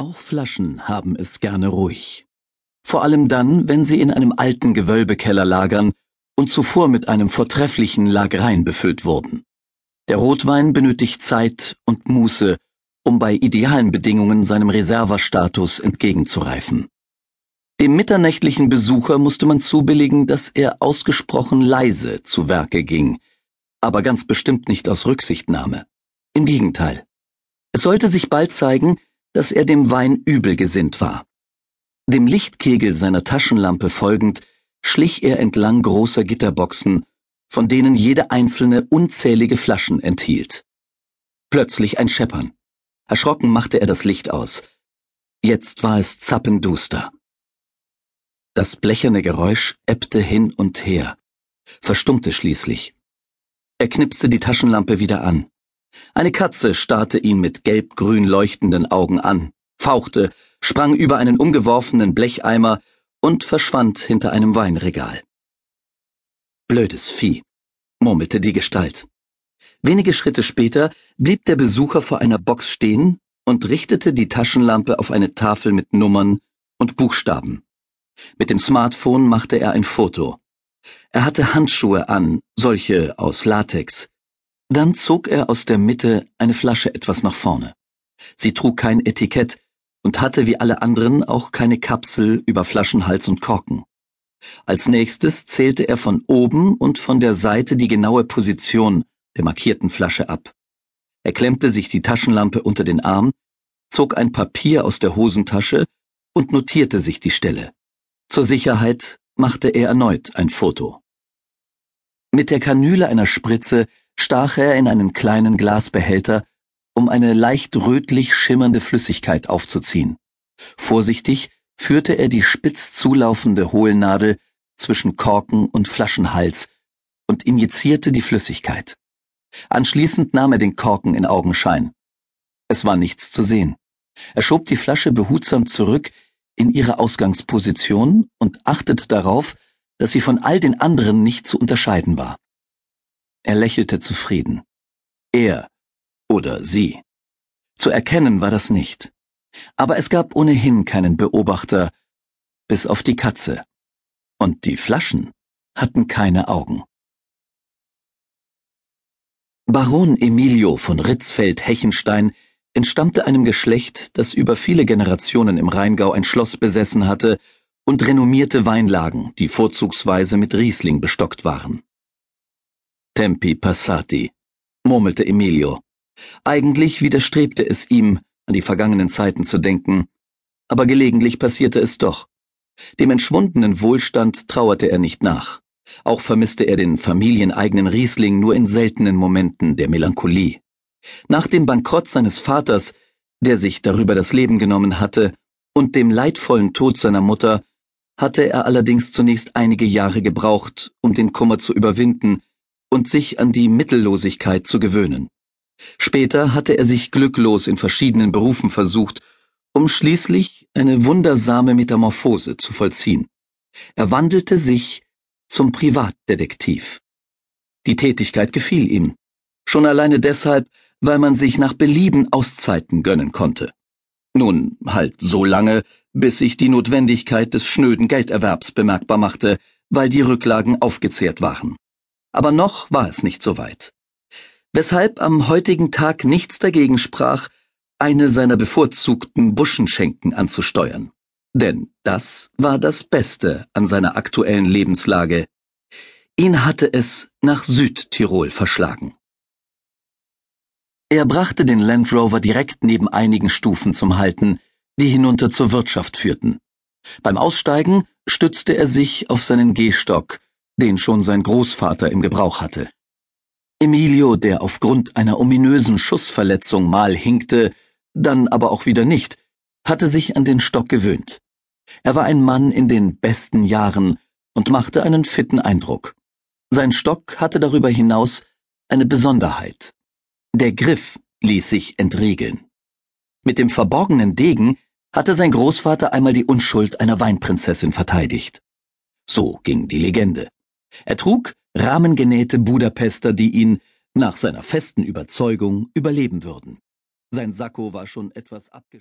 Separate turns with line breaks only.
Auch Flaschen haben es gerne ruhig. Vor allem dann, wenn sie in einem alten Gewölbekeller lagern und zuvor mit einem vortrefflichen Lagrein befüllt wurden. Der Rotwein benötigt Zeit und Muße, um bei idealen Bedingungen seinem Reserverstatus entgegenzureifen. Dem mitternächtlichen Besucher musste man zubilligen, dass er ausgesprochen leise zu Werke ging, aber ganz bestimmt nicht aus Rücksichtnahme. Im Gegenteil. Es sollte sich bald zeigen, dass er dem Wein übel gesinnt war. Dem Lichtkegel seiner Taschenlampe folgend, schlich er entlang großer Gitterboxen, von denen jede einzelne unzählige Flaschen enthielt. Plötzlich ein Scheppern. Erschrocken machte er das Licht aus. Jetzt war es zappenduster. Das blecherne Geräusch ebbte hin und her, verstummte schließlich. Er knipste die Taschenlampe wieder an. Eine Katze starrte ihn mit gelb-grün leuchtenden Augen an, fauchte, sprang über einen umgeworfenen Blecheimer und verschwand hinter einem Weinregal. Blödes Vieh, murmelte die Gestalt. Wenige Schritte später blieb der Besucher vor einer Box stehen und richtete die Taschenlampe auf eine Tafel mit Nummern und Buchstaben. Mit dem Smartphone machte er ein Foto. Er hatte Handschuhe an, solche aus Latex, dann zog er aus der Mitte eine Flasche etwas nach vorne. Sie trug kein Etikett und hatte wie alle anderen auch keine Kapsel über Flaschenhals und Korken. Als nächstes zählte er von oben und von der Seite die genaue Position der markierten Flasche ab. Er klemmte sich die Taschenlampe unter den Arm, zog ein Papier aus der Hosentasche und notierte sich die Stelle. Zur Sicherheit machte er erneut ein Foto. Mit der Kanüle einer Spritze stach er in einen kleinen Glasbehälter, um eine leicht rötlich schimmernde Flüssigkeit aufzuziehen. Vorsichtig führte er die spitz zulaufende Hohlnadel zwischen Korken und Flaschenhals und injizierte die Flüssigkeit. Anschließend nahm er den Korken in Augenschein. Es war nichts zu sehen. Er schob die Flasche behutsam zurück in ihre Ausgangsposition und achtete darauf, dass sie von all den anderen nicht zu unterscheiden war. Er lächelte zufrieden. Er oder sie. Zu erkennen war das nicht. Aber es gab ohnehin keinen Beobachter, bis auf die Katze. Und die Flaschen hatten keine Augen. Baron Emilio von Ritzfeld-Hechenstein entstammte einem Geschlecht, das über viele Generationen im Rheingau ein Schloss besessen hatte und renommierte Weinlagen, die vorzugsweise mit Riesling bestockt waren. Tempi passati, murmelte Emilio. Eigentlich widerstrebte es ihm, an die vergangenen Zeiten zu denken, aber gelegentlich passierte es doch. Dem entschwundenen Wohlstand trauerte er nicht nach. Auch vermisste er den familieneigenen Riesling nur in seltenen Momenten der Melancholie. Nach dem Bankrott seines Vaters, der sich darüber das Leben genommen hatte, und dem leidvollen Tod seiner Mutter, hatte er allerdings zunächst einige Jahre gebraucht, um den Kummer zu überwinden und sich an die Mittellosigkeit zu gewöhnen. Später hatte er sich glücklos in verschiedenen Berufen versucht, um schließlich eine wundersame Metamorphose zu vollziehen. Er wandelte sich zum Privatdetektiv. Die Tätigkeit gefiel ihm, schon alleine deshalb, weil man sich nach Belieben Auszeiten gönnen konnte. Nun, halt so lange, bis sich die Notwendigkeit des schnöden Gelderwerbs bemerkbar machte, weil die Rücklagen aufgezehrt waren. Aber noch war es nicht so weit. Weshalb am heutigen Tag nichts dagegen sprach, eine seiner bevorzugten Buschenschenken anzusteuern. Denn das war das Beste an seiner aktuellen Lebenslage. Ihn hatte es nach Südtirol verschlagen. Er brachte den Land Rover direkt neben einigen Stufen zum Halten, die hinunter zur Wirtschaft führten. Beim Aussteigen stützte er sich auf seinen Gehstock den schon sein Großvater im Gebrauch hatte. Emilio, der aufgrund einer ominösen Schussverletzung mal hinkte, dann aber auch wieder nicht, hatte sich an den Stock gewöhnt. Er war ein Mann in den besten Jahren und machte einen fitten Eindruck. Sein Stock hatte darüber hinaus eine Besonderheit. Der Griff ließ sich entriegeln. Mit dem verborgenen Degen hatte sein Großvater einmal die Unschuld einer Weinprinzessin verteidigt. So ging die Legende. Er trug rahmengenähte Budapester, die ihn, nach seiner festen Überzeugung, überleben würden. Sein Sakko war schon etwas abgeschnitten.